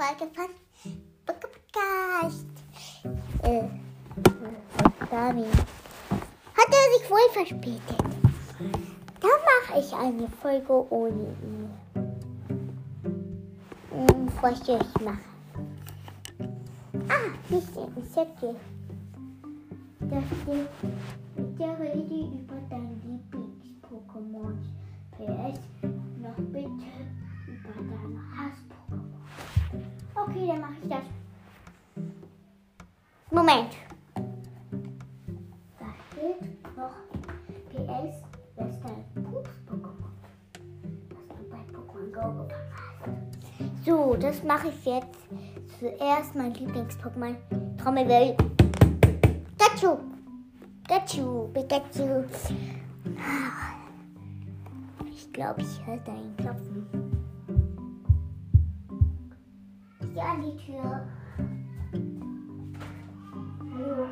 Folge von Podcast. Äh, Dani. Hat er sich wohl verspätet? Dann mache ich eine Folge ohne ihn. Hm, was soll ich machen? Ah, hier steht ein Zettel. Da steht, bitte rede über dein Lieblings-Pokémon. PS, noch bitte Okay, dann mache ich das. Moment. Da steht noch PS, das ist dein Pups-Pokémon. Das du bei Pokémon Go gefangen hast. So, das mache ich jetzt. Zuerst mein Lieblings-Pokémon. Trommelwirbel. Pikachu. Pikachu. Pikachu. Ich glaube, ich höre deinen Klopfen. Gehe an die Tür. Hallo.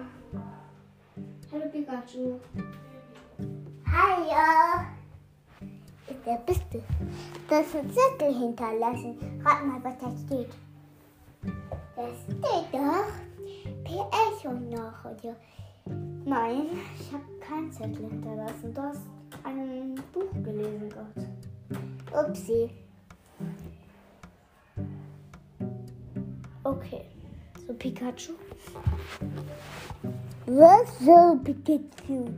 Hallo Pikachu. Hallo. Wer bist du? Du hast einen Zettel hinterlassen. Rat mal, was da steht. Da steht doch PS und noch. Nein, ich habe keinen Zettel hinterlassen. Du hast ein Buch gelesen gehabt. Upsi. Okay. So Pikachu. Was so Pikachu?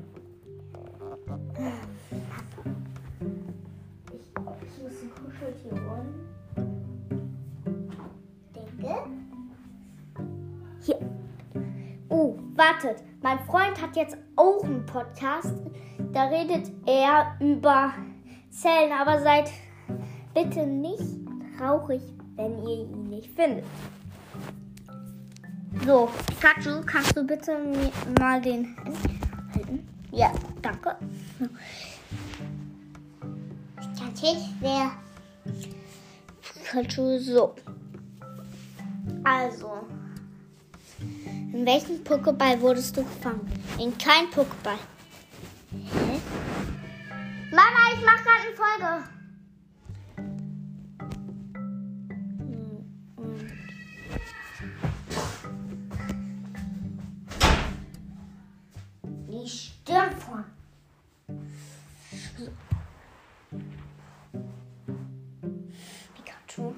Ich, muss ein Kuscheltier holen. Denke. Hier. Oh, wartet. Mein Freund hat jetzt auch einen Podcast. Da redet er über Zellen, aber seid bitte nicht traurig, wenn ihr ihn nicht findet. So, Pikachu, kannst du bitte mal den halten? Ja, danke. Pikachu, wer? Pikachu, so. Also, in welchem Pokéball wurdest du gefangen? In kein Pokéball. Mama, ich mach Die Stirn von. Pikachu.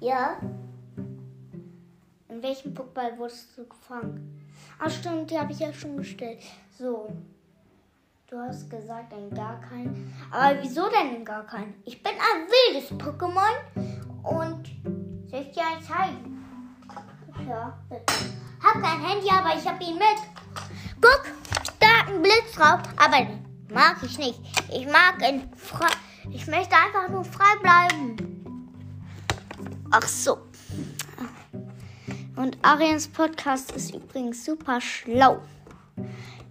Ja. In welchem Pokéball wurdest du gefangen? Ach stimmt, die habe ich ja schon gestellt. So. Du hast gesagt, in gar keinen. Aber wieso denn in gar keinen? Ich bin ein wildes Pokémon und soll ich dir eins zeigen? Ja, bitte. Hab kein Handy, aber ich hab ihn mit. Guck, da ein Blitz drauf, aber mag ich nicht. Ich mag ihn frei. Ich möchte einfach nur frei bleiben. Ach so. Und Arians Podcast ist übrigens super schlau.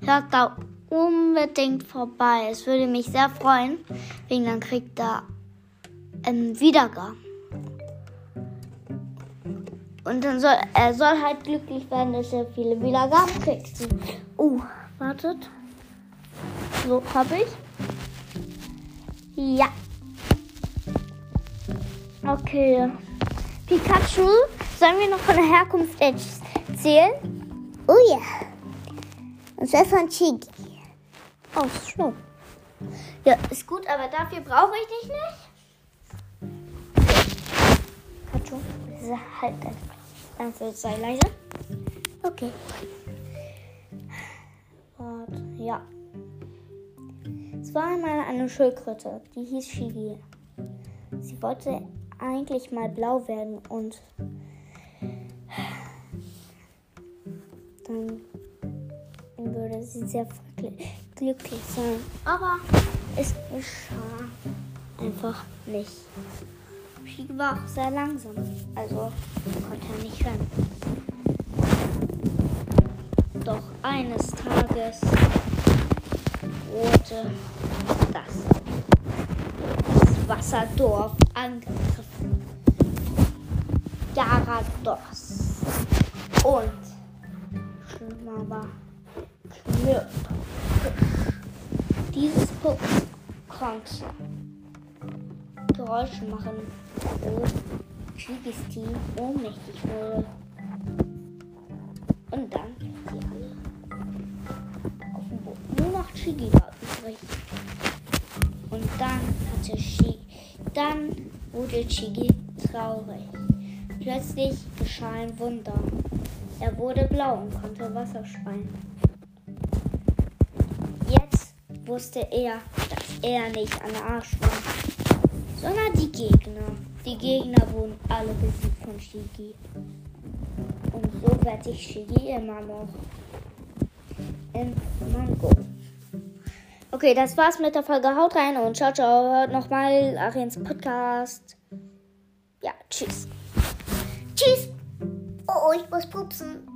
Hört da unbedingt vorbei. Es würde mich sehr freuen, wegen dann kriegt er ähm, Wiedergaben. Und dann soll er soll halt glücklich werden, dass er viele Wiedergaben kriegt. Oh, wartet. So habe ich. Ja. Okay. Pikachu, sollen wir noch von der Herkunft erzählen? Oh ja. Und zwar von Chigi. Oh, schlau. Ja, ist gut, aber dafür brauche ich dich nicht. So, halt dein Danke, sei leise. Okay. Warte, ja. Es war einmal eine Schildkröte, die hieß Shigi. Sie wollte eigentlich mal blau werden und dann würde sie sehr glü- glücklich sein. Aber es geschah einfach nicht. Shigi war auch sehr langsam, also konnte er nicht rennen. Doch eines Tages wurde das, das Wasserdorf angegriffen. Gyarados. Und schlimmer Knirp. Dieses Pokémon konnte Geräusche machen. Oh, Chigis Team ohnmächtig wurde. Und dann sie alle auf dem Boden. Nur noch Chigi war übrig. Und dann hatte Chigi, dann wurde Chigi traurig. Plötzlich geschah ein Wunder. Er wurde blau und konnte Wasser speien. Jetzt wusste er, dass er nicht an der Arsch war, sondern die Gegner. Die Gegner wurden alle besiegt von Shigi. Und so werde ich Shigi immer noch im Mango. Okay, das war's mit der Folge. Haut rein und ciao, ciao. Hört nochmal Ariens Podcast. Ja, tschüss. Tschüss. Oh, ich muss pupsen.